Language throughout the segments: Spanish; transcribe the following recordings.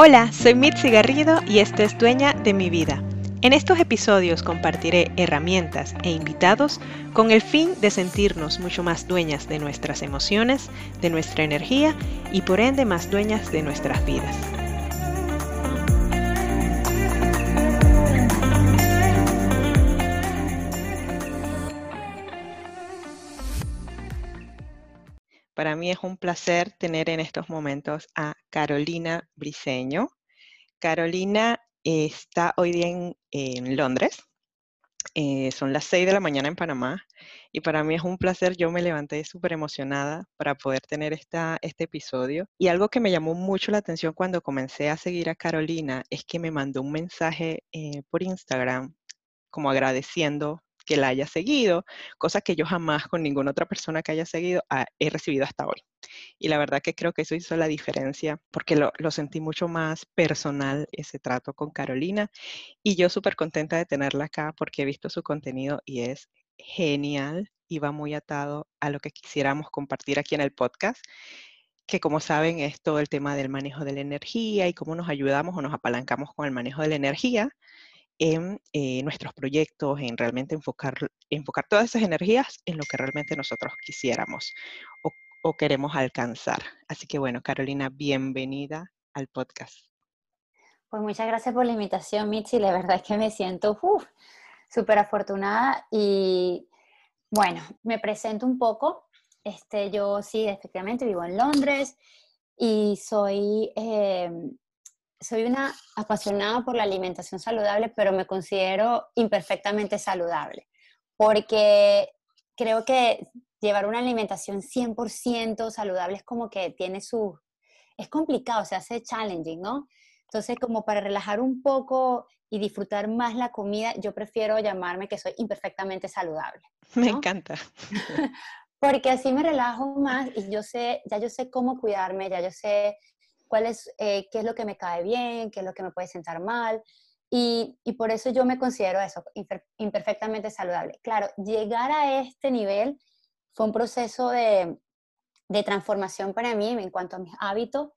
Hola, soy Mitzi Garrido y esto es Dueña de mi vida. En estos episodios compartiré herramientas e invitados con el fin de sentirnos mucho más dueñas de nuestras emociones, de nuestra energía y por ende más dueñas de nuestras vidas. Para mí es un placer tener en estos momentos a Carolina Briseño. Carolina está hoy día en, Londres. Eh, son las 6 de la mañana en Panamá y para mí es un placer. Yo me levanté súper emocionada para poder tener esta, este episodio. Y algo que me llamó mucho la atención cuando comencé a seguir a Carolina es que me mandó un mensaje eh, por Instagram como agradeciendo que la haya seguido, cosa que yo jamás con ninguna otra persona que haya seguido ah, he recibido hasta hoy. Y la verdad que creo que eso hizo la diferencia porque lo, sentí mucho más personal ese trato con Carolina y yo súper contenta de tenerla acá porque he visto su contenido y es genial y va muy atado a lo que quisiéramos compartir aquí en el podcast que como saben es todo el tema del manejo de la energía y cómo nos ayudamos o nos apalancamos con el manejo de la energía en eh, nuestros proyectos, en realmente enfocar, enfocar todas esas energías en lo que realmente nosotros quisiéramos o, queremos alcanzar. Así que bueno, Carolina, bienvenida al podcast. Pues muchas gracias por la invitación, Mitzi. La verdad es que me siento súper afortunada y bueno, me presento un poco. Este, yo sí, efectivamente vivo en Londres y soy em, soy una apasionada por la alimentación saludable, pero me considero imperfectamente saludable, porque creo que llevar una alimentación 100% saludable es como que tiene su... es complicado, se hace challenging, ¿no? Entonces, como para relajar un poco y disfrutar más la comida, yo prefiero llamarme que soy imperfectamente saludable. Me encanta. Porque así me relajo más y yo sé, ya yo sé cómo cuidarme, ya yo sé cuál es, eh, qué es lo que me cae bien, qué es lo que me puede sentar mal. Y, y por eso yo me considero eso, imperfectamente saludable. Claro, llegar a este nivel fue un proceso de, de transformación para mí en cuanto a mis hábitos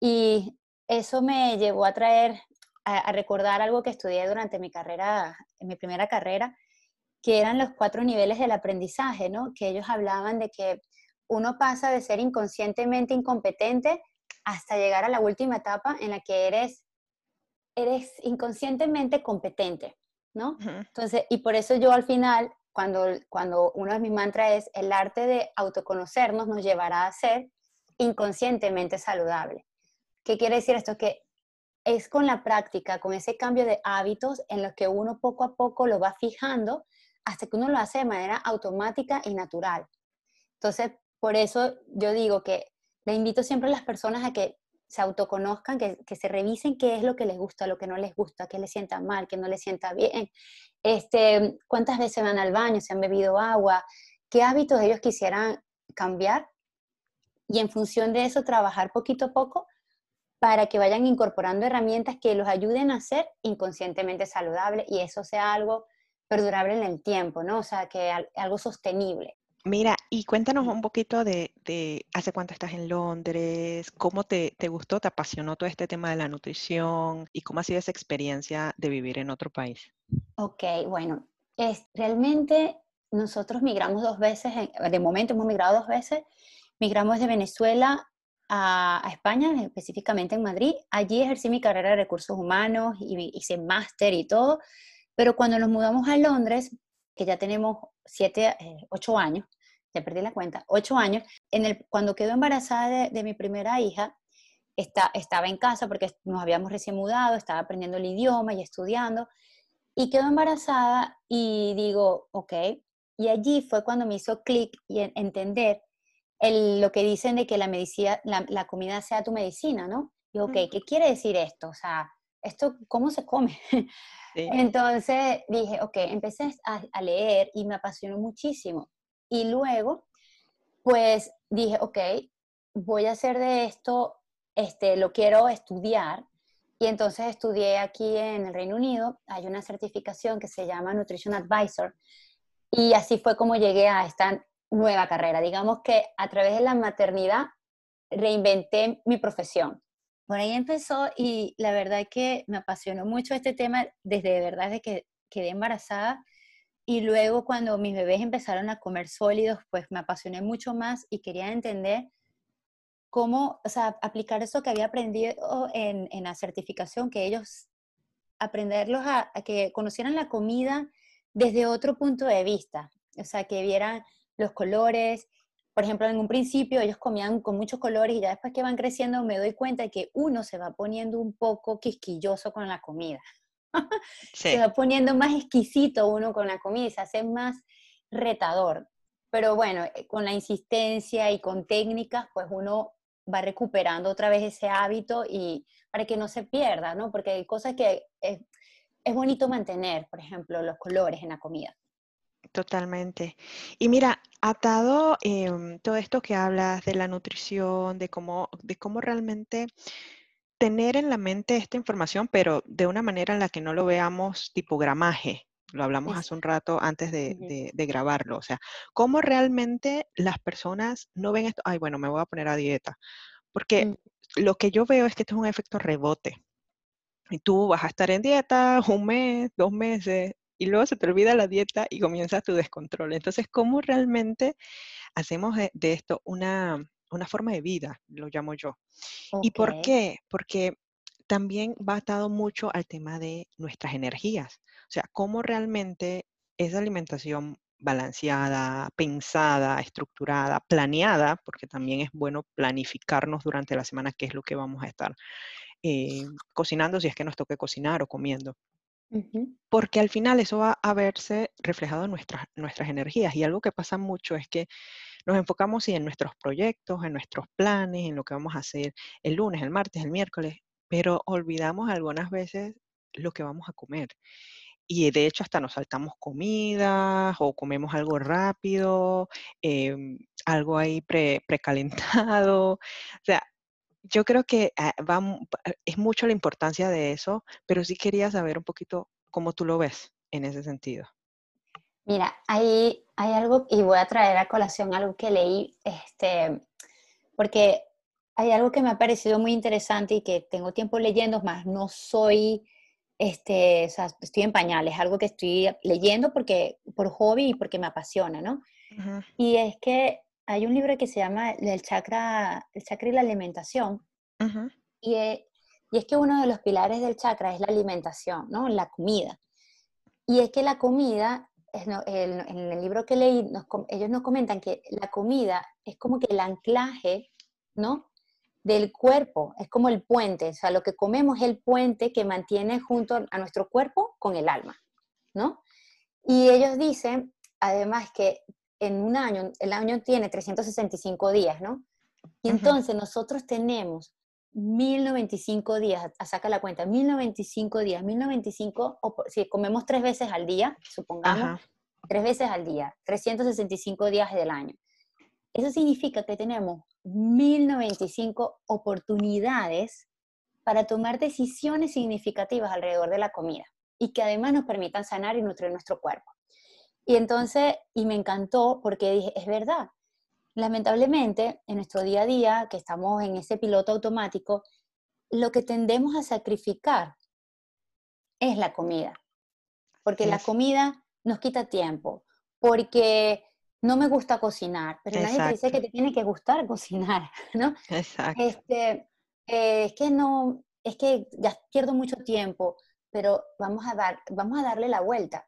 y eso me llevó a traer, a, a, recordar algo que estudié durante mi carrera, en mi primera carrera, que eran los cuatro niveles del aprendizaje, ¿no? Que ellos hablaban de que uno pasa de ser inconscientemente incompetente hasta llegar a la última etapa en la que eres, eres inconscientemente competente, ¿no? Entonces, y por eso yo al final, cuando, cuando uno de mis mantras es el arte de autoconocernos nos llevará a ser inconscientemente saludable. ¿Qué quiere decir esto? Que es con la práctica, con ese cambio de hábitos en los que uno poco a poco lo va fijando hasta que uno lo hace de manera automática y natural. Entonces, por eso yo digo que le invito siempre a las personas a que se autoconozcan, que, se revisen qué es lo que les gusta, lo que no les gusta, qué les sienta mal, qué no les sienta bien, este, cuántas veces van al baño, si han bebido agua, qué hábitos ellos quisieran cambiar y en función de eso trabajar poquito a poco para que vayan incorporando herramientas que los ayuden a ser inconscientemente saludables y eso sea algo perdurable en el tiempo, ¿no? O sea, que algo sostenible. Mira, y cuéntanos un poquito de, hace cuánto estás en Londres, cómo te, gustó, te apasionó todo este tema de la nutrición y cómo ha sido esa experiencia de vivir en otro país. Ok, bueno, es, realmente nosotros migramos dos veces, de momento hemos migrado dos veces, migramos de Venezuela a, España, específicamente en Madrid. Allí ejercí mi carrera de recursos humanos y hice máster y todo, pero cuando nos mudamos a Londres, que ya tenemos siete, eh, ocho años, ya perdí la cuenta, ocho años, en el, cuando quedó embarazada de, mi primera hija, está, estaba en casa porque nos habíamos recién mudado, estaba aprendiendo el idioma y estudiando, y quedó embarazada y digo, ok, y allí fue cuando me hizo clic y entender el, lo que dicen de que la, medicina, la, comida sea tu medicina, ¿no? Y ok, ¿qué quiere decir esto? O sea, ¿esto cómo se come? Entonces dije, ok, empecé a, leer y me apasionó muchísimo. Y luego, pues dije, ok, voy a hacer de esto, este, lo quiero estudiar. Y entonces estudié aquí en el Reino Unido, hay una certificación que se llama Nutrition Advisor. Y así fue como llegué a esta nueva carrera. Digamos que a través de la maternidad reinventé mi profesión. por ahí empezó y la verdad que me apasionó mucho este tema desde de verdad de que quedé embarazada y luego cuando mis bebés empezaron a comer sólidos, pues me apasioné mucho más y quería entender cómo, o sea, aplicar eso que había aprendido en, en la certificación, que ellos, aprenderlos a, a, que conocieran la comida desde otro punto de vista, o sea, que vieran los colores, por ejemplo, en un principio ellos comían con muchos colores y ya después que van creciendo me doy cuenta de que uno se va poniendo un poco quisquilloso con la comida. Se va poniendo más exquisito uno con la comida y se hace más retador. Pero bueno, eh, con la insistencia y con técnicas, pues uno va recuperando otra vez ese hábito y para que no se pierda, ¿no? Porque hay cosas que es, es bonito mantener, por ejemplo, los colores en la comida. Totalmente. Y mira, atado em, todo esto que hablas de la nutrición, de cómo, de cómo realmente tener en la mente esta información, pero de una manera en la que no lo veamos tipo gramaje. Lo hablamos hace un rato antes de, grabarlo. O sea, cómo realmente las personas no ven esto, ay, bueno, me voy a poner a dieta. Porque mm. lo que yo veo es que esto es un efecto rebote. Y tú vas a estar en dieta un mes, dos meses, y luego se te olvida la dieta y comienza tu descontrol. Entonces, ¿cómo realmente hacemos de, esto una, forma de vida, lo llamo yo? ¿Y por qué? Porque también va atado mucho al tema de nuestras energías. O sea, cómo realmente esa alimentación balanceada, pensada, estructurada, planeada, porque también es bueno planificarnos durante la semana qué es lo que vamos a estar eh, cocinando si es que nos toque cocinar o comiendo. Porque al final eso va a verse reflejado en nuestras, nuestras energías. Y algo que pasa mucho es que nos enfocamos en nuestros proyectos, en nuestros planes, en lo que vamos a hacer el lunes, el martes, el miércoles, pero olvidamos algunas veces lo que vamos a comer. Y de hecho hasta nos saltamos comidas o comemos algo rápido, em, algo ahí precalentado. o sea, yo creo que ah, eh, es mucho la importancia de eso, pero sí quería saber un poquito cómo tú lo ves en ese sentido. Mira, hay, hay algo, y voy a traer a colación algo que leí, este, porque hay algo que me ha parecido muy interesante y que tengo tiempo leyendo, más no soy, este, o sea, estoy en pañales, algo que estoy leyendo porque, por hobby y porque me apasiona, ¿no? Y es que hay un libro que se llama El chakra, el chakra y la alimentación. y, es, y, es que uno de los pilares del chakra es la alimentación, ¿no? La comida. Y es que la comida, en el libro que leí, ellos nos comentan que la comida es como que el anclaje, ¿no? Del cuerpo, es como el puente, o sea, lo que comemos es el puente que mantiene junto a nuestro cuerpo con el alma, ¿no? Y ellos dicen, además, que en un año, el año tiene 365 días, ¿no? Y entonces nosotros tenemos 1095 días, a saca la cuenta, 1095 días, 1095, o si comemos tres veces al día, supongamos, tres veces al día, 365 días del año. Eso significa que tenemos 1095 oportunidades para tomar decisiones significativas alrededor de la comida y que además nos permitan sanar y nutrir nuestro cuerpo. Y entonces, y me encantó porque dije, es verdad, lamentablemente en nuestro día a día, que estamos en ese piloto automático, lo que tendemos a sacrificar es la comida. Porque la comida nos quita tiempo, porque no me gusta cocinar, pero nadie te dice que te tiene que gustar cocinar, ¿no? Exacto. Este, eh, es que no, es que ya pierdo mucho tiempo, pero vamos a, dar, vamos a darle la vuelta.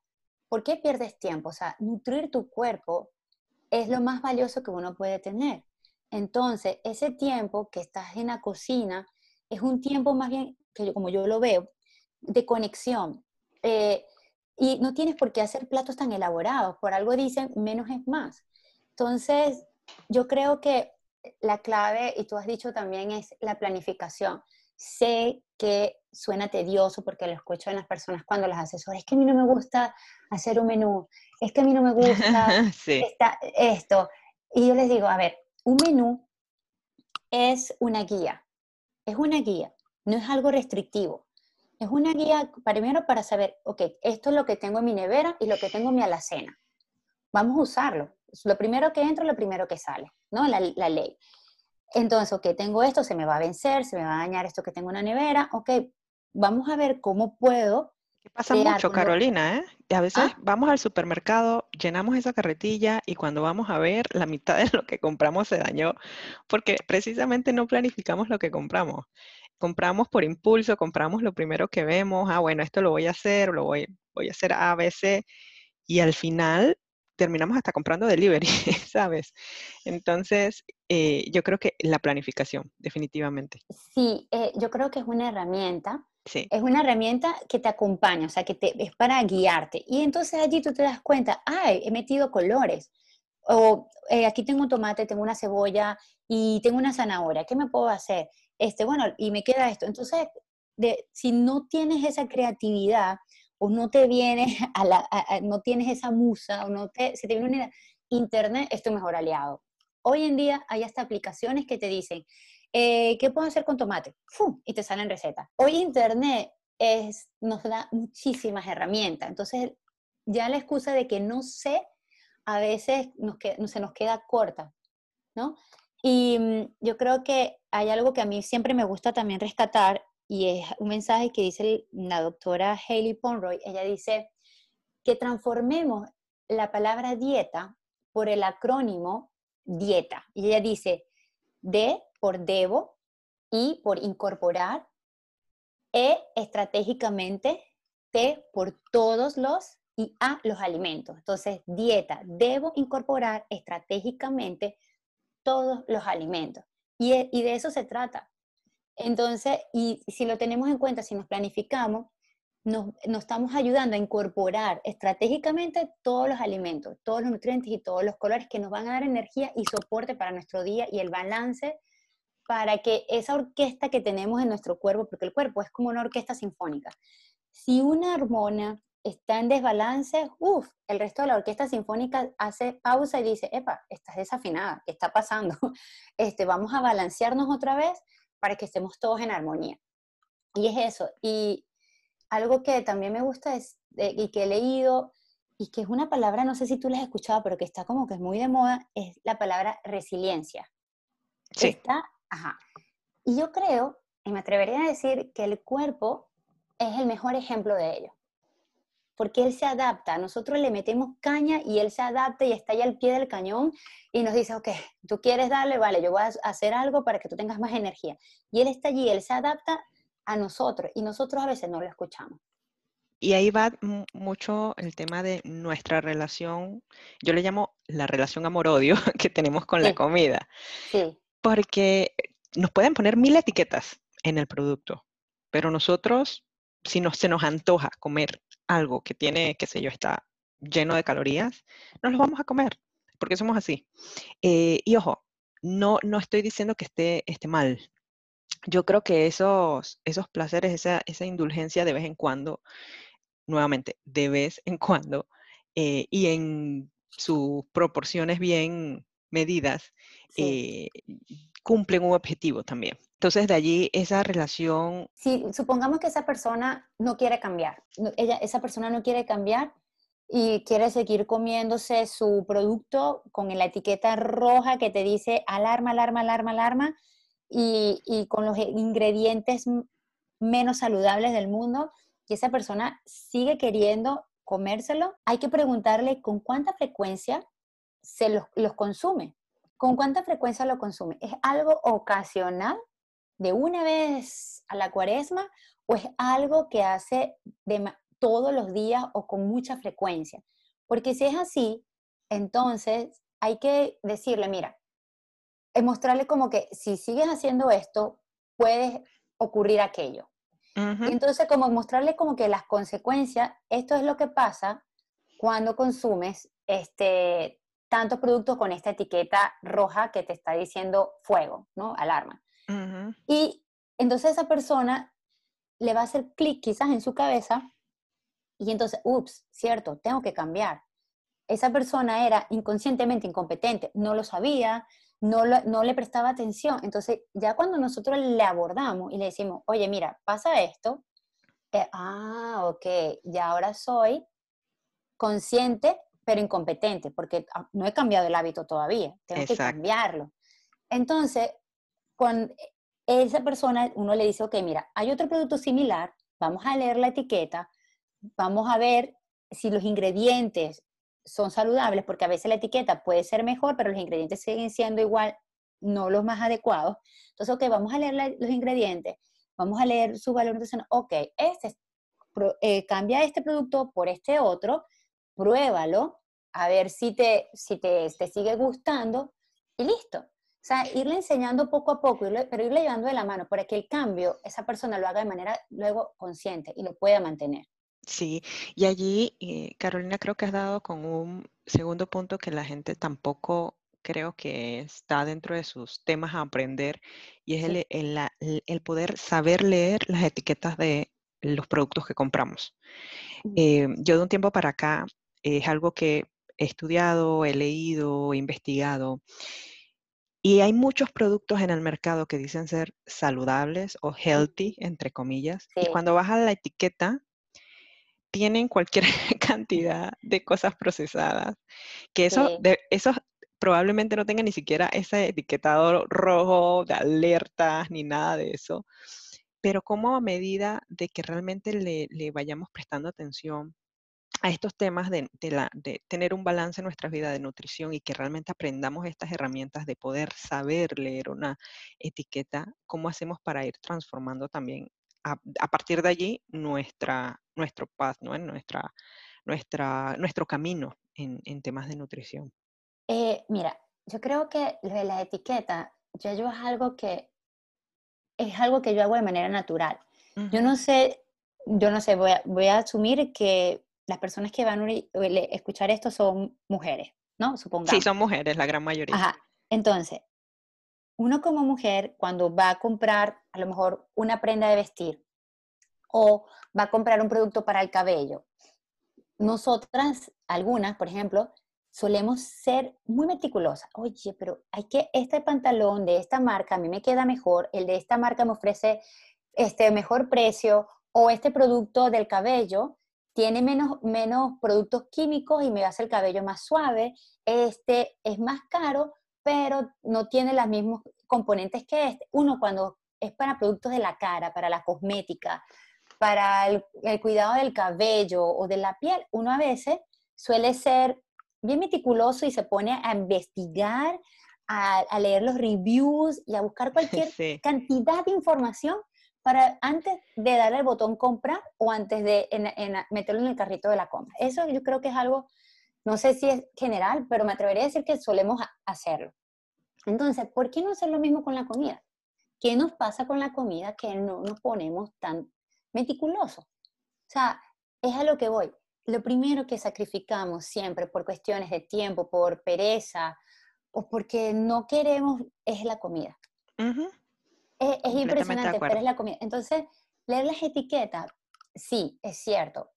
¿Por qué pierdes tiempo? O sea, nutrir tu cuerpo es lo más valioso que uno puede tener. Entonces, ese tiempo que estás en la cocina es un tiempo más bien, que como yo lo veo, de conexión. Eh, y no tienes por qué hacer platos tan elaborados. Por algo dicen, menos es más. Entonces, yo creo que la clave, y tú has dicho también, es la planificación. Sé que suena tedioso porque lo escucho en las personas cuando las asesoro. Es que a mí no me gusta hacer un menú, es que a mí no me gusta esto. Y yo les digo, a ver, un menú es una guía, es una guía, no es algo restrictivo. Es una guía primero para saber, ok, esto es lo que tengo en mi nevera y lo que tengo en mi alacena. Vamos a usarlo. Lo primero que entra, lo primero que sale, ¿no? La, la ley. Entonces, ok, tengo esto, se me va a vencer, se me va a dañar esto que tengo en la nevera, ok, vamos a ver cómo puedo ¿Qué pasa mucho, Carolina, ¿eh? Y a veces ah. vamos al supermercado, llenamos esa carretilla y cuando vamos a ver, la mitad de lo que compramos se dañó porque precisamente no planificamos lo que compramos. Compramos por impulso, compramos lo primero que vemos, ah, bueno, esto lo voy a hacer, lo voy, voy a hacer A, B, C, y al final terminamos hasta comprando delivery, ¿sabes? Entonces, eh, yo creo que la planificación, definitivamente. Sí, eh, yo creo que es una herramienta es una herramienta que te acompaña, o sea, que te, es para guiarte. Y entonces allí tú te das cuenta, ay, he metido colores. O eh, aquí tengo un tomate, tengo una cebolla y tengo una zanahoria. ¿Qué me puedo hacer? Este, bueno, y me queda esto. Entonces, si no tienes esa creatividad o no te viene a la, no tienes esa musa o no te, se te viene Internet es tu mejor aliado. Hoy en día hay hasta aplicaciones que te dicen, eh, ¿Qué puedo hacer con tomate? ¡Fum! Y te salen recetas. Hoy Internet es, nos da muchísimas herramientas. Entonces, ya la excusa de que no sé, a veces nos se nos queda corta, ¿no? Y mm, yo creo que hay algo que a mí siempre me gusta también rescatar y es un mensaje que dice la doctora Haley Ponroy. Ella dice que transformemos la palabra dieta por el acrónimo dieta. Y ella dice, D por debo, I por incorporar, E estratégicamente, T por todos los y A los alimentos. Entonces, dieta, debo incorporar estratégicamente todos los alimentos. Y, e, y de eso se trata. Entonces, y si lo tenemos en cuenta, si nos planificamos, nos, estamos ayudando a incorporar estratégicamente todos los alimentos, todos los nutrientes y todos los colores que nos van a dar energía y soporte para nuestro día y el balance para que esa orquesta que tenemos en nuestro cuerpo, porque el cuerpo es como una orquesta sinfónica, si una hormona está en desbalance, uff, el resto de la orquesta sinfónica hace pausa y dice, epa, estás desafinada, ¿qué está pasando? Este, vamos a balancearnos otra vez para que estemos todos en armonía. Y es eso. Y algo que también me gusta es, eh, y que he leído, y que es una palabra, no sé si tú la has escuchado, pero que está como que es muy de moda, es la palabra resiliencia. Sí. Está Ajá. Y yo creo, y me atrevería a decir, que el cuerpo es el mejor ejemplo de ello. Porque él se adapta, nosotros le metemos caña y él se adapta y está ahí al pie del cañón y nos dice, ok, tú quieres darle, vale, yo voy a hacer algo para que tú tengas más energía. Y él está allí, él se adapta a nosotros y nosotros a veces no lo escuchamos. Y ahí va mucho el tema de nuestra relación, yo le llamo la relación amor-odio que tenemos con la comida. Sí porque nos pueden poner mil etiquetas en el producto, pero nosotros, si se nos antoja comer algo que tiene, qué sé yo, está lleno de calorías, nos lo vamos a comer, porque somos así. Eh, y ojo, no, no estoy diciendo que esté, esté mal. Yo creo que esos, esos placeres, esa, esa indulgencia de vez en cuando, nuevamente, de vez en cuando, eh, y en sus proporciones bien medidas, eh, cumplen un objetivo también. Entonces, de allí esa relación... Si supongamos que esa persona no quiere cambiar, ella, esa persona no quiere cambiar y quiere seguir comiéndose su producto con la etiqueta roja que te dice alarma, alarma, alarma, alarma, y, con los ingredientes menos saludables del mundo, y esa persona sigue queriendo comérselo, hay que preguntarle con cuánta frecuencia se los, los consume. ¿Con cuánta frecuencia lo consume? ¿Es algo ocasional de una vez a la cuaresma o es algo que hace todos los días o con mucha frecuencia? Porque si es así, entonces hay que decirle, mira, mostrarle como que si sigues haciendo esto, puede ocurrir aquello. y entonces como mostrarle como que las consecuencias, esto es lo que pasa cuando consumes este, tantos productos con esta etiqueta roja que te está diciendo fuego, ¿no? Alarma. Y entonces esa persona le va a hacer clic quizás en su cabeza y entonces, ups, cierto, tengo que cambiar. Esa persona era inconscientemente incompetente, no lo sabía, no, no le prestaba atención. Entonces, ya cuando nosotros le abordamos y le decimos, oye, mira, pasa esto, eh, ah, ok, ya ahora soy consciente pero incompetente, porque ah, no he cambiado el hábito todavía, tengo que cambiarlo. Entonces, con esa persona uno le dice, ok, mira, hay otro producto similar, vamos a leer la etiqueta, vamos a ver si los ingredientes son saludables, porque a veces la etiqueta puede ser mejor, pero los ingredientes siguen siendo igual, no los más adecuados. Entonces, ok, vamos a leer los ingredientes, vamos a leer su valor nutricional. Ok, este, eh, cambia este producto por este otro, pruébalo, a ver si te, si te, te sigue gustando y listo. O sea, irle enseñando poco a poco, pero irle llevando de la mano para que el cambio esa persona lo haga de manera luego consciente y lo pueda mantener. Sí, y allí, eh, Carolina, creo que has dado con un segundo punto que la gente tampoco creo que está dentro de sus temas a aprender, y es el, poder saber leer las etiquetas de los productos que compramos. Eh, yo de un tiempo para acá es algo que he estudiado, he leído, he investigado, y hay muchos productos en el mercado que dicen ser saludables o healthy, entre comillas, y cuando vas a la etiqueta, tienen cualquier cantidad de cosas procesadas, que eso, de, esos probablemente no tengan ni siquiera ese etiquetado rojo de alertas ni nada de eso, pero como a medida de que realmente le, le vayamos prestando atención a estos temas de, la, de, tener un balance en nuestra vida de nutrición y que realmente aprendamos estas herramientas de poder saber leer una etiqueta, cómo hacemos para ir transformando también a, partir de allí nuestra, nuestro path, ¿no? nuestra, nuestra, nuestro camino en, en temas de nutrición. Eh, mira, yo creo que lo de la etiqueta, yo, yo es algo que es algo que yo hago de manera natural. Yo no sé, yo no sé, voy a, voy a, asumir que las personas que van a escuchar esto son mujeres, ¿no? Supongamos. Sí, son mujeres, la gran mayoría. Ajá. Entonces, uno como mujer, cuando va a comprar a lo mejor una prenda de vestir o va a comprar un producto para el cabello, nosotras, algunas, por ejemplo, solemos ser muy meticulosas. Oye, pero hay que, este pantalón de esta marca a mí me queda mejor, el de esta marca me ofrece este mejor precio o este producto del cabello tiene menos, menos productos químicos y me hace el cabello más suave, este es más caro, pero no tiene los mismos componentes que este. Uno cuando es para productos de la cara, para la cosmética, para el, cuidado del cabello o de la piel, uno a veces suele ser bien meticuloso y se pone a investigar, a, leer los reviews y a buscar cualquier cantidad de información para antes de darle el botón comprar o antes de meterlo en el carrito de la compra. Eso yo creo que es algo, no sé si es general, pero me atrevería a decir que solemos hacerlo. Entonces, ¿por qué no hacer lo mismo con la comida? ¿Qué nos pasa con la comida que no nos ponemos tan meticulosos? O sea, es a lo que voy. Lo primero que sacrificamos siempre por cuestiones de tiempo, por pereza o porque no queremos es la comida. Es, es impresionante, pero es la comida. Entonces, leer las etiquetas, sí, es cierto.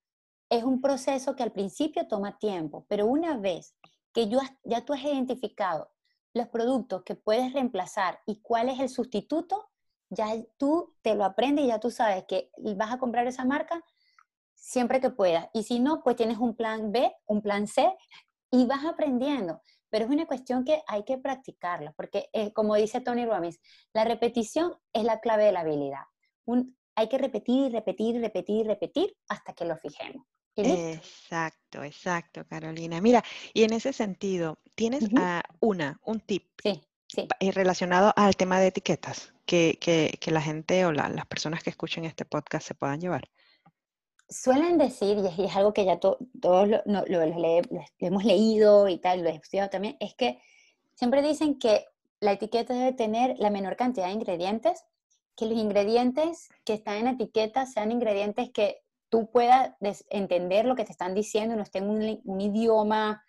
Es un proceso que al principio toma tiempo, pero una vez que ya tú has identificado los productos que puedes reemplazar y cuál es el sustituto, ya tú te lo aprendes y ya tú sabes que vas a comprar esa marca siempre que puedas. Y si no, pues tienes un plan B, un plan C y vas aprendiendo. Pero es una cuestión que hay que practicarla, porque eh, como dice Tony Robbins, la repetición es la clave de la habilidad. hay que repetir, repetir, repetir, repetir hasta que lo fijemos. Exacto, exacto, Carolina. Mira, y en ese sentido, ¿tienes una, un tip sí, sí. Eh, relacionado al tema de etiquetas que, que, la gente o las personas que escuchen este podcast se puedan llevar? Suelen decir, y es, algo que ya todos lo, hemos leído y tal, lo he estudiado también, es que siempre dicen que la etiqueta debe tener la menor cantidad de ingredientes, que los ingredientes que están en la etiqueta sean ingredientes que tú puedas entender lo que te están diciendo y no esté en un, idioma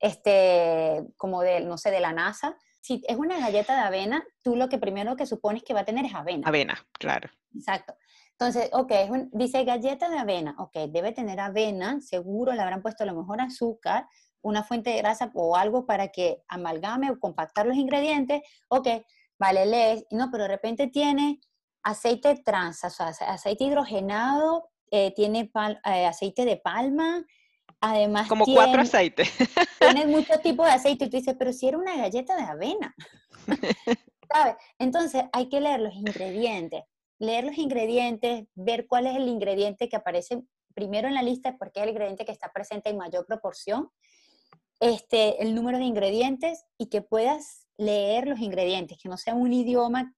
este, como de, no sé, de la NASA. Si es una galleta de avena, tú lo que primero que supones que va a tener es avena. Avena, claro. Exacto. Entonces, ok, dice galleta de avena, ok, debe tener avena, seguro le habrán puesto a lo mejor azúcar, una fuente de grasa o algo para que amalgame o compactar los ingredientes, ok, vale, lees, no, pero de repente tiene aceite trans, o sea, aceite hidrogenado eh, tiene eh, aceite de palma, además Como cuatro aceites. Tiene muchos tipos de aceite y tú dices, pero si era una galleta de avena. ¿Sabes? Entonces hay que leer los ingredientes. Leer los ingredientes, ver cuál es el ingrediente que aparece primero en la lista, porque es el ingrediente que está presente en mayor proporción, este, el número de ingredientes y que puedas leer los ingredientes, que no sea un idioma.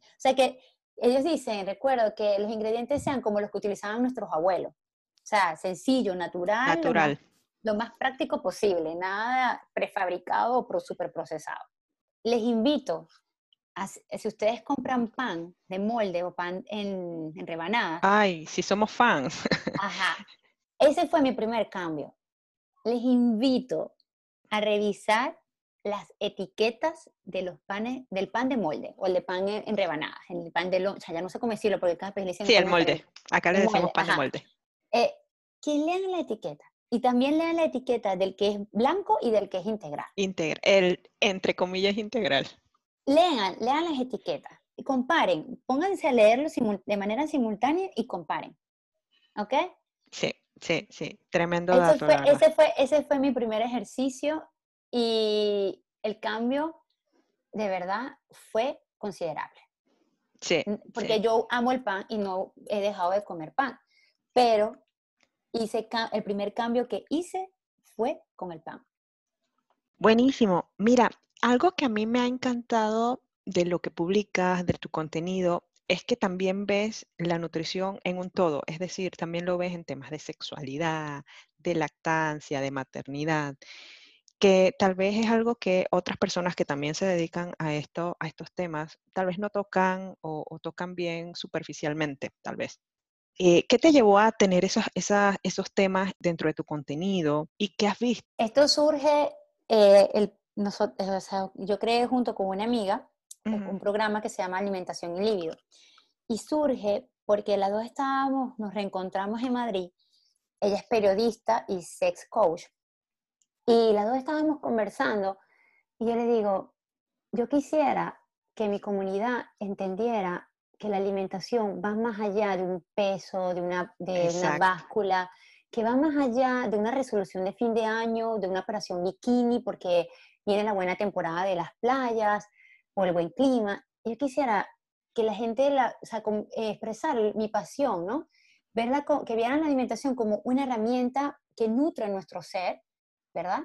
O sea, que ellos dicen, recuerdo, que los ingredientes sean como los que utilizaban nuestros abuelos. O sea, sencillo, natural. Natural. Lo más, práctico posible, nada prefabricado o super procesado. Les invito, a, si ustedes compran pan de molde o pan en, en rebanadas. Ay, si somos fans. Ajá. Ese fue mi primer cambio. Les invito a revisar las etiquetas de los panes, del pan de molde o el de pan en, rebanadas, el pan de loncha, ya no sé cómo decirlo porque cada vez le dicen... Sí, el molde. Acá le decimos pan de molde. Eh, que lean la etiqueta y también lean la etiqueta del que es blanco y del que es integral. Integral, el entre comillas integral. Lean, lean las etiquetas y comparen, pónganse a leerlo de manera simultánea y comparen. ¿Ok? Sí, sí, sí, tremendo ese Fue, ese, fue, ese fue mi primer ejercicio y el cambio de verdad fue considerable. Sí. Porque yo amo el pan y no he dejado de comer pan, pero hice el primer cambio que hice fue con el pan. Buenísimo. Mira, algo que a mí me ha encantado de lo que publicas, de tu contenido, es que también ves la nutrición en un todo, es decir, también lo ves en temas de sexualidad, de lactancia, de maternidad que tal vez es algo que otras personas que también se dedican a, esto, a estos temas, tal vez no tocan o, tocan bien superficialmente, tal vez. Eh, ¿Qué te llevó a tener esos, esos temas dentro de tu contenido y qué has visto? Esto surge, eh, el, yo creé junto con una amiga un programa que se llama Alimentación y Líbido. Y surge porque las dos estábamos, nos reencontramos en Madrid. Ella es periodista y sex coach. Y las dos estábamos conversando y yo le digo, yo quisiera que mi comunidad entendiera que la alimentación va más allá de un peso, de una, de una báscula, que va más allá de una resolución de fin de año, de una operación bikini, porque viene la buena temporada de las playas o el buen clima. Yo quisiera que la gente, la, o sea, expresar mi pasión, ¿no? Verla, que vieran la alimentación como una herramienta que nutre nuestro ser ¿verdad?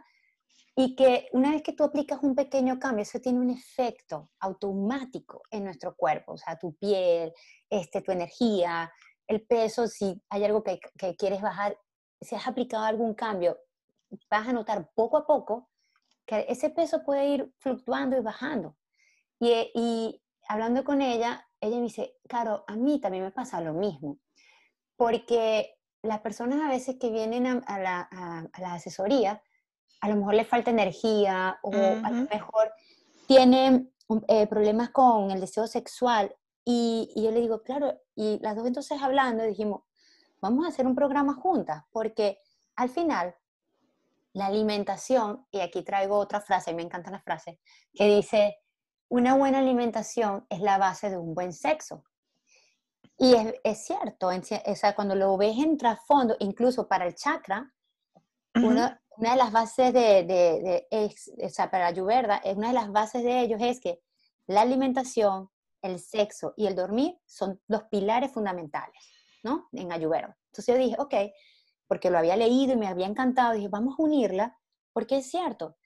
Y que una vez que tú aplicas un pequeño cambio, eso tiene un efecto automático en nuestro cuerpo, o sea, tu piel, este, tu energía, el peso, si hay algo que, que quieres bajar, si has aplicado algún cambio, vas a notar poco a poco que ese peso puede ir fluctuando y bajando. Y, y hablando con ella, ella me dice, claro, a mí también me pasa lo mismo, porque las personas a veces que vienen a, la, a la, asesoría a lo mejor le falta energía o a lo mejor tiene eh, problemas con el deseo sexual. Y, yo le digo, claro, y las dos entonces hablando dijimos, vamos a hacer un programa juntas, porque al final la alimentación, y aquí traigo otra frase, me encanta la frase, que dice, una buena alimentación es la base de un buen sexo. Y es, es cierto, o sea, cuando lo ves en trasfondo, incluso para el chakra, uno, una de las bases de, de, o sea, para Ayurveda, una de las bases de ellos es que la alimentación, el sexo y el dormir son los pilares fundamentales, ¿no? En Ayurveda. Entonces yo dije, ok, porque lo había leído y me había encantado, dije, vamos a unirla, porque es cierto,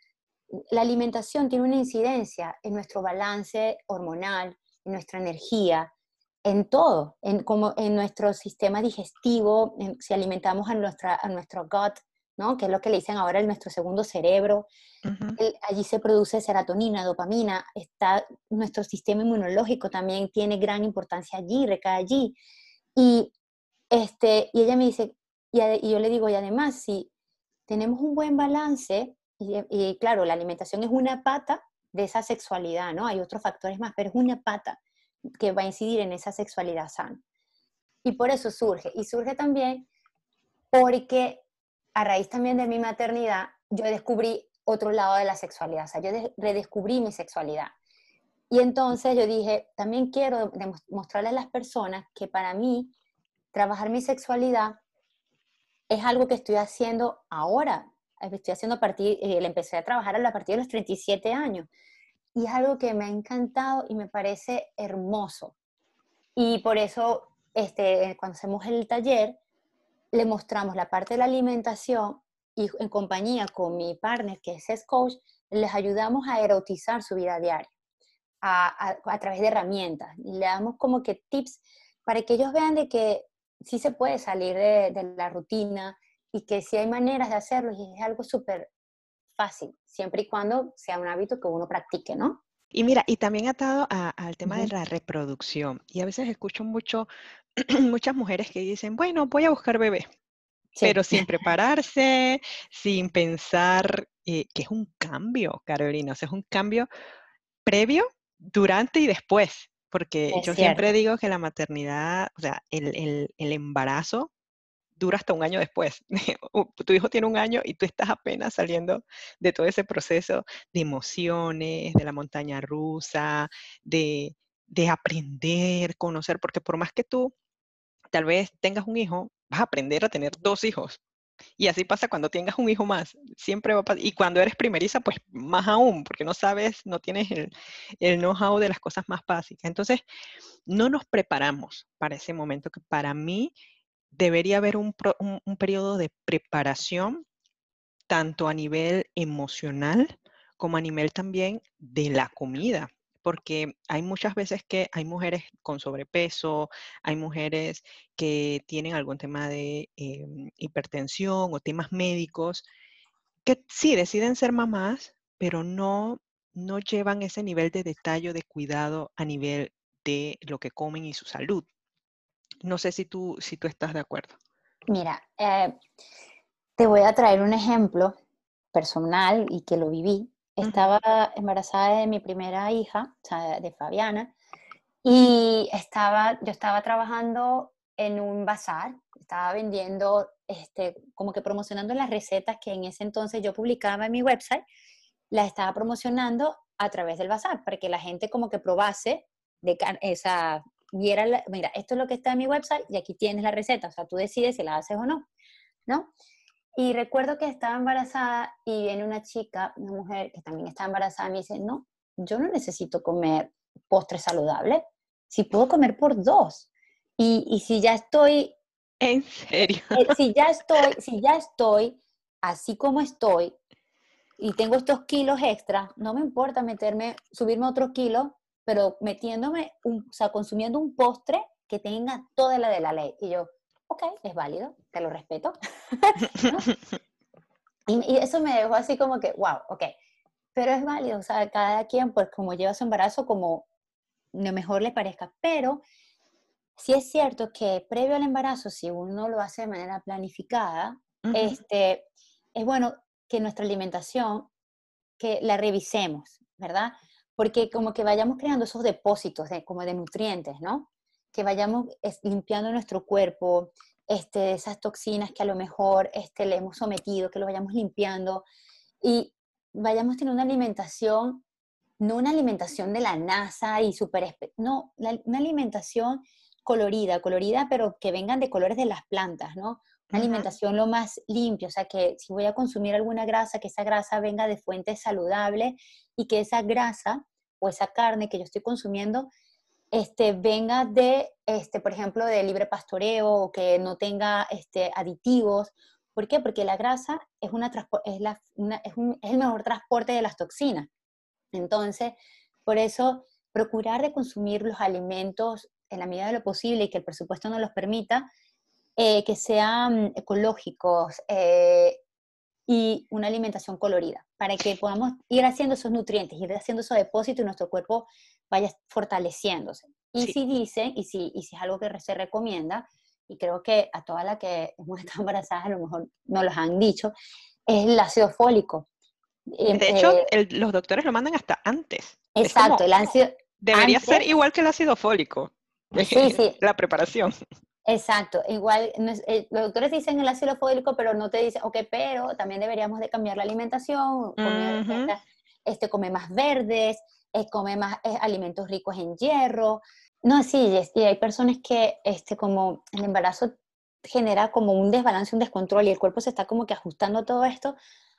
la alimentación tiene una incidencia en nuestro balance hormonal, en nuestra energía, en todo, en, como en nuestro sistema digestivo, si alimentamos a, nuestra, a nuestro gut, que es lo que le dicen ahora en nuestro segundo cerebro. allí se produce serotonina, dopamina, está, nuestro sistema inmunológico también tiene gran importancia allí, recae allí. Y, este, y ella me dice, y, yo le digo, y además, si tenemos un buen balance, y, claro, la alimentación es una pata de esa sexualidad, ¿no? Hay otros factores más, pero es una pata que va a incidir en esa sexualidad sana. Y por eso surge. Y surge también porque a raíz también de mi maternidad, yo descubrí otro lado de la sexualidad, o sea, yo redescubrí mi sexualidad. Y entonces yo dije, también quiero mostrarle a las personas que para mí trabajar mi sexualidad es algo que estoy haciendo ahora. Estoy haciendo a partir, eh, empecé a trabajar a partir de los 37 años. y es algo que me ha encantado y me parece hermoso. Y por eso, este, cuando hacemos el taller, le mostramos la parte de la alimentación y en compañía con mi partner, que es S Coach, les ayudamos a erotizar su vida diaria a, a, través de herramientas. Y le damos como que tips para que ellos vean de que sí se puede salir de, de la rutina y que sí hay maneras de hacerlo y es algo súper fácil, siempre y cuando sea un hábito que uno practique, ¿no? Y mira, y también atado al tema de la reproducción. Y a veces escucho mucho, muchas mujeres que dicen, bueno, voy a buscar bebé, pero sin prepararse, sin pensar eh, que es un cambio, Carolina, o sea, es un cambio previo, durante y después. Porque yo siempre digo que la maternidad, o sea, el, el embarazo dura hasta un año después. tu hijo tiene un año y tú estás apenas saliendo de todo ese proceso de emociones, de la montaña rusa, de, de aprender, conocer, porque por más que tú tal vez tengas un hijo, vas a aprender a tener dos hijos. Y así pasa cuando tengas un hijo más. Siempre va a pasar. Y cuando eres primeriza, pues más aún, porque no sabes, no tienes el, el know-how de las cosas más básicas. Entonces, no nos preparamos para ese momento que para mí debería haber un, periodo de preparación tanto a nivel emocional como a nivel también de la comida, porque hay muchas veces que hay mujeres con sobrepeso, hay mujeres que tienen algún tema de em, hipertensión o temas médicos, que sí deciden ser mamás, pero no, no llevan ese nivel de detalle, de cuidado a nivel de lo que comen y su salud. No sé si tú, si tú estás de acuerdo. Mira, eh, te voy a traer un ejemplo personal y que lo viví. Estaba embarazada de mi primera hija, o sea, de Fabiana, y estaba, yo estaba trabajando en un bazar, estaba vendiendo, este, como que promocionando las recetas que en ese entonces yo publicaba en mi website, las estaba promocionando a través del bazar, para que la gente como que probase de esa, viera, mira, esto es lo que está en mi website y aquí tienes la receta, o sea, tú decides si la haces o no, ¿no? Y recuerdo que estaba embarazada y viene una chica, una mujer que también está embarazada, y me dice, no, yo no necesito comer postre saludable, si puedo comer por dos. Y, y si ya estoy... ¿En serio? Eh, si ya estoy, si ya estoy así como estoy y tengo estos kilos extra, no me importa meterme, subirme otro kilo pero metiéndome, un, o sea, consumiendo un postre que tenga toda la de la ley. Y yo, ok, es válido, te lo respeto. y, eso me dejó así como que, wow, ok, pero es válido, o sea, cada quien, pues como lleva su embarazo, como lo mejor le parezca, pero sí es cierto que previo al embarazo, si uno lo hace de manera planificada, este, es bueno que nuestra alimentación, que la revisemos, ¿verdad? porque como que vayamos creando esos depósitos de, como de nutrientes, ¿no? Que vayamos limpiando nuestro cuerpo, este, esas toxinas que a lo mejor este, le hemos sometido, que lo vayamos limpiando y vayamos teniendo una alimentación, no una alimentación de la NASA y súper, no, una alimentación colorida, colorida, pero que vengan de colores de las plantas, ¿no? Una alimentación lo más limpia, o sea, que si voy a consumir alguna grasa, que esa grasa venga de fuentes saludables y que esa grasa o esa carne que yo estoy consumiendo este, venga de, este, por ejemplo, de libre pastoreo o que no tenga este, aditivos. ¿Por qué? Porque la grasa es, una, es, la, es, es el mejor transporte de las toxinas. Entonces, por eso, procurar de consumir los alimentos en la medida de lo posible y que el presupuesto nos los permita, eh, que sean ecológicos, eh, y una alimentación colorida, para que podamos ir haciendo esos nutrientes, ir haciendo esos depósitos y nuestro cuerpo vaya fortaleciéndose. Y si dicen, y si, y si es algo que se recomienda, y creo que a todas las que hemos estado embarazadas a lo mejor no los han dicho, es el ácido fólico. De eh, hecho, eh, los doctores lo mandan hasta antes. Exacto, el ácido... Debería ser igual que el ácido fólico. Sí, sí. La preparación. Exacto, igual eh, los doctores dicen el ácido fólico, pero no te dicen, ok, pero también deberíamos de cambiar la alimentación, comer, este, come más verdes, eh, come más eh, alimentos ricos en hierro. No, sí, y hay personas que este, como el embarazo genera como un desbalance, un descontrol y el cuerpo se está como que ajustando a todo esto.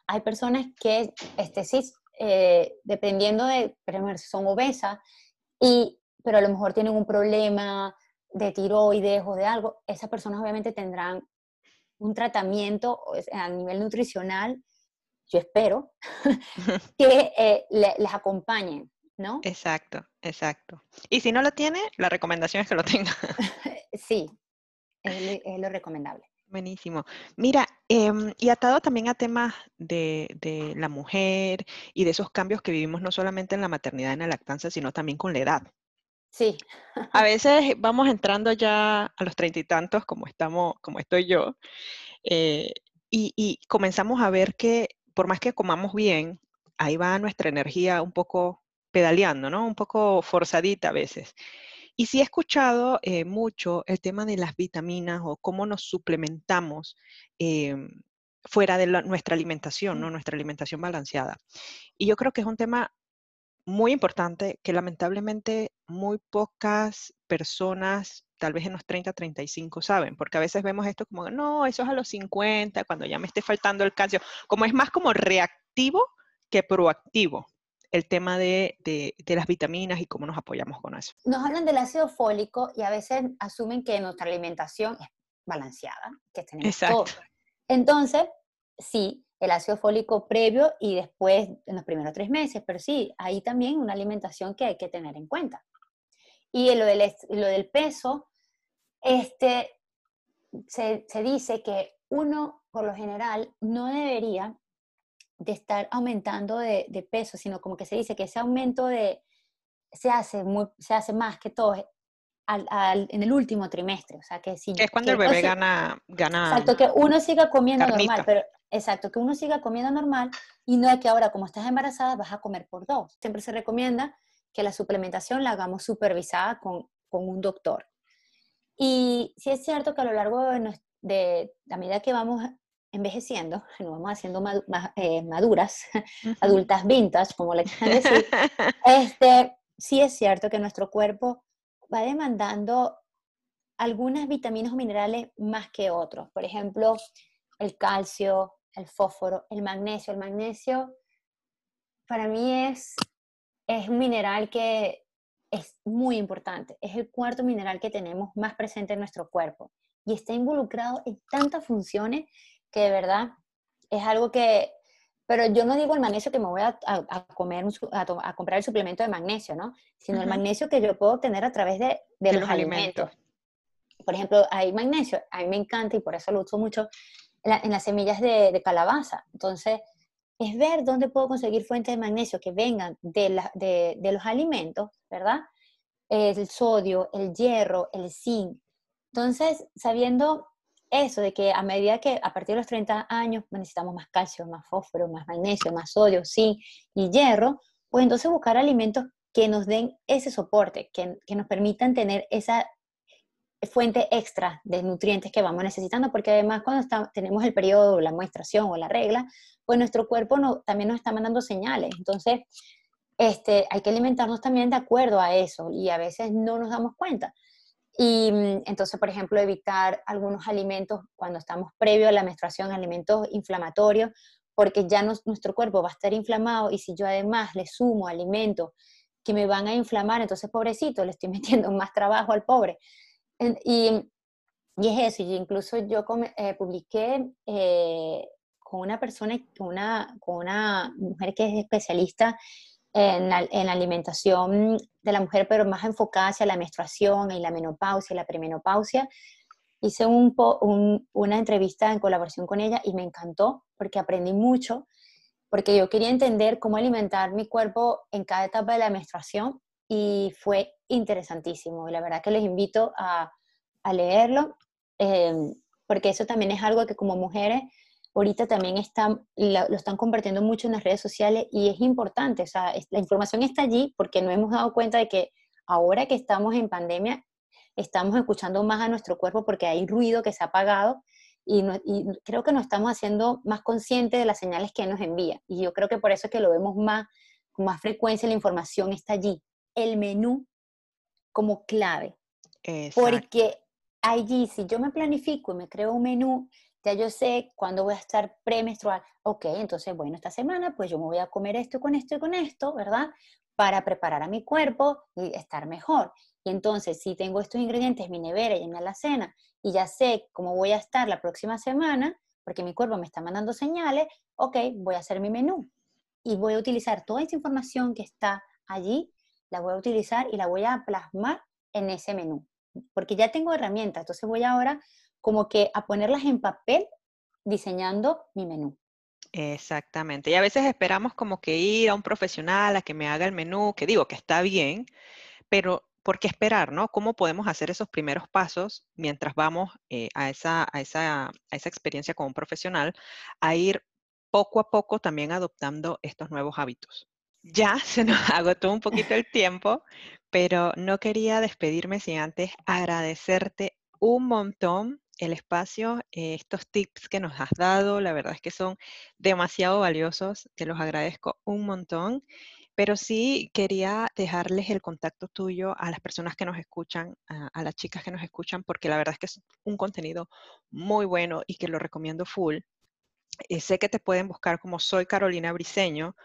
Hay personas que este, sí eh, dependiendo de, por ejemplo, si son obesas, y, pero a lo mejor tienen un problema de tiroides o de algo, esas personas obviamente tendrán un tratamiento a nivel nutricional, yo espero, que eh, les acompañen, ¿no? Exacto, exacto. Y si no lo tiene, la recomendación es que lo tenga. sí, es, lo recomendable. Buenísimo. Mira, em, y atado también a temas de, de, la mujer y de esos cambios que vivimos no solamente en la maternidad y en la lactancia, sino también con la edad. Sí. A veces vamos entrando ya a los treinta y tantos, como estamos, como estoy yo, eh, y, comenzamos a ver que por más que comamos bien, ahí va nuestra energía un poco pedaleando, ¿no? Un poco forzadita a veces. Y sí he escuchado eh, mucho el tema de las vitaminas o cómo nos suplementamos em, fuera de nuestra alimentación, ¿no? Nuestra alimentación balanceada. Y yo creo que es un tema muy importante que lamentablemente muy pocas personas, tal vez en los 30, 35, saben, porque a veces vemos esto como, no, eso es a los 50, cuando ya me esté faltando el calcio, como es más como reactivo que proactivo el tema de, de, las vitaminas y cómo nos apoyamos con eso. Nos hablan del ácido fólico y a veces asumen que nuestra alimentación es balanceada, que tenemos Exacto. todo. Entonces, sí, el ácido fólico previo y después en los primeros tres meses, pero sí, ahí también una alimentación que hay que tener en cuenta. Y lo del, lo del peso, este, se, se dice que uno, por lo general, no debería de estar aumentando de, de, peso, sino como que se dice que ese aumento de, se hace, muy, se hace más que todo al, al, en el último trimestre. O sea, que si, es cuando el bebé gana, gana. Exacto, que uno siga comiendo normal, pero Exacto, que uno siga comiendo normal y no es que ahora como estás embarazada vas a comer por dos. Siempre se recomienda que la suplementación la hagamos supervisada con, con un doctor. Y sí es cierto que a lo largo de, de la medida que vamos envejeciendo, nos vamos haciendo eh, maduras, adultas vintage, como le quieran decir, este, sí es cierto que nuestro cuerpo va demandando algunas vitaminas o minerales más que otros. Por ejemplo, el calcio, el fósforo, el magnesio. El magnesio para mí es, es un mineral que es muy importante. Es el cuarto mineral que tenemos más presente en nuestro cuerpo y está involucrado en tantas funciones que de verdad es algo que, pero yo no digo el magnesio que me voy a, comer, a, comprar el suplemento de magnesio, ¿no? Sino el magnesio que yo puedo obtener a través de, los, alimentos. Por ejemplo, hay magnesio, a mí me encanta y por eso lo uso mucho, en las semillas de, calabaza. Entonces, es ver dónde puedo conseguir fuentes de magnesio que vengan de, de, los alimentos, ¿verdad? El sodio, el hierro, el zinc. Entonces, sabiendo eso, de que a medida que a partir de los 30 años necesitamos más calcio, más fósforo, más magnesio, más sodio, zinc y hierro, pues entonces buscar alimentos que nos den ese soporte, que, que nos permitan tener esa fuente extra de nutrientes que vamos necesitando, porque además cuando tenemos el periodo, la muestración o la regla, pues nuestro cuerpo no, también nos está mandando señales. Entonces, este, hay que alimentarnos también de acuerdo a eso y a veces no nos damos cuenta. Y mm, entonces, por ejemplo, evitar algunos alimentos cuando estamos previo a la menstruación, alimentos inflamatorios, porque ya nuestro cuerpo va a estar inflamado y si yo además le sumo alimentos que me van a inflamar, entonces pobrecito, le estoy metiendo más trabajo al pobre. Y, y es eso, y incluso yo eh, publiqué eh, con una persona, con una, con una mujer que es especialista en la, en la, alimentación de la mujer, pero más enfocada hacia la menstruación y la menopausia y la premenopausia. Hice un, un, una entrevista en colaboración con ella y me encantó porque aprendí mucho, porque yo quería entender cómo alimentar mi cuerpo en cada etapa de la menstruación y fue interesantísimo. Y la verdad que les invito a, a leerlo, em, porque eso también es algo que como mujeres ahorita también están, lo, están compartiendo mucho en las redes sociales y es importante, o sea, la información está allí porque no hemos dado cuenta de que ahora que estamos en pandemia, estamos escuchando más a nuestro cuerpo porque hay ruido que se ha apagado y, y creo que nos estamos haciendo más conscientes de las señales que nos envía. Y yo creo que por eso es que lo vemos más, con más frecuencia, la información está allí el menú como clave. Porque allí, si yo me planifico y me creo un menú ya yo sé cuándo voy a estar premenstrual. Ok, entonces, bueno, esta semana pues yo me voy a comer esto con esto y con esto, ¿verdad? Para preparar a mi cuerpo y estar mejor. Y entonces, si tengo estos ingredientes en mi nevera y en mi alacena y ya sé cómo voy a estar la próxima semana, porque mi cuerpo me está mandando señales, ok, voy a hacer mi menú. Y voy a utilizar toda esta información que está allí, la voy a utilizar y la voy a plasmar en ese menú. Porque ya tengo herramientas, entonces voy ahora como que a ponerlas en papel diseñando mi menú. Exactamente. Y a veces esperamos como que ir a un profesional a que me haga el menú, que digo que está bien, pero ¿por qué esperar, no? ¿Cómo podemos hacer esos primeros pasos mientras vamos eh, a, esa, a, esa, a esa experiencia con un profesional, a ir poco a poco también adoptando estos nuevos hábitos? Ya se nos agotó un poquito el tiempo, pero no quería despedirme sin antes agradecerte un montón el espacio, eh, estos tips que nos has dado, la verdad es que son demasiado valiosos, te los agradezco un montón, pero sí quería dejarles el contacto tuyo a las personas que nos escuchan, a, las chicas que nos escuchan, porque la verdad es que es un contenido muy bueno y que lo recomiendo full. Eh, sé que te pueden buscar como soy Carolina Briseño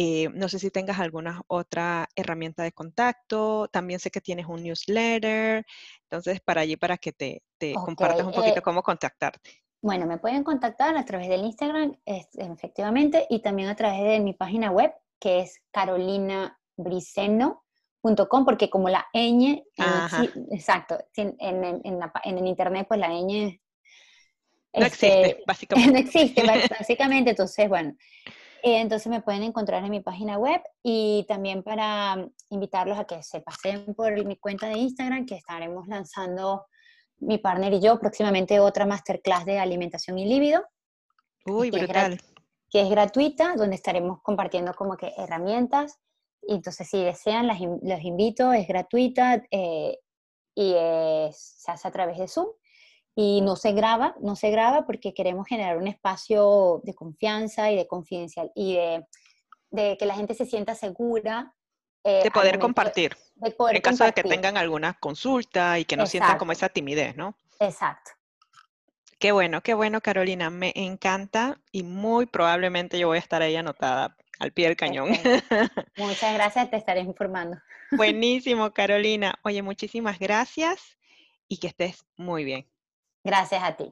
eh, no sé si tengas alguna otra herramienta de contacto. También sé que tienes un newsletter. Entonces, para allí, para que te, compartas un poquito eh, cómo contactarte. Bueno, me pueden contactar a través del Instagram, efectivamente, y también a través de mi página web, que es carolinabriceno.com, porque como la ñ, exacto, en, el internet, pues la ñ... No existe, este, básicamente. No existe, básicamente. Entonces, bueno, eh, entonces me pueden encontrar en mi página web y también para invitarlos a que se pasen por mi cuenta de Instagram, que estaremos lanzando mi partner y yo próximamente otra masterclass de alimentación y líbido. Uy, brutal. que es gratuita, donde estaremos compartiendo como que herramientas. Y entonces, si desean, las, los invito, es gratuita eh, y se hace a través de Zoom y no se graba, no se graba porque queremos generar un espacio de confianza y de confidencial y de, que la gente se sienta segura. Eh, de poder compartir. en caso de que tengan alguna consulta y que no sientan como esa timidez, ¿no? Exacto. Qué bueno, qué bueno, Carolina. Me encanta y muy probablemente yo voy a estar ahí anotada al pie del cañón. Muchas gracias, te estaré informando. Buenísimo, Carolina. Oye, muchísimas gracias y que estés muy bien. Gracias a ti.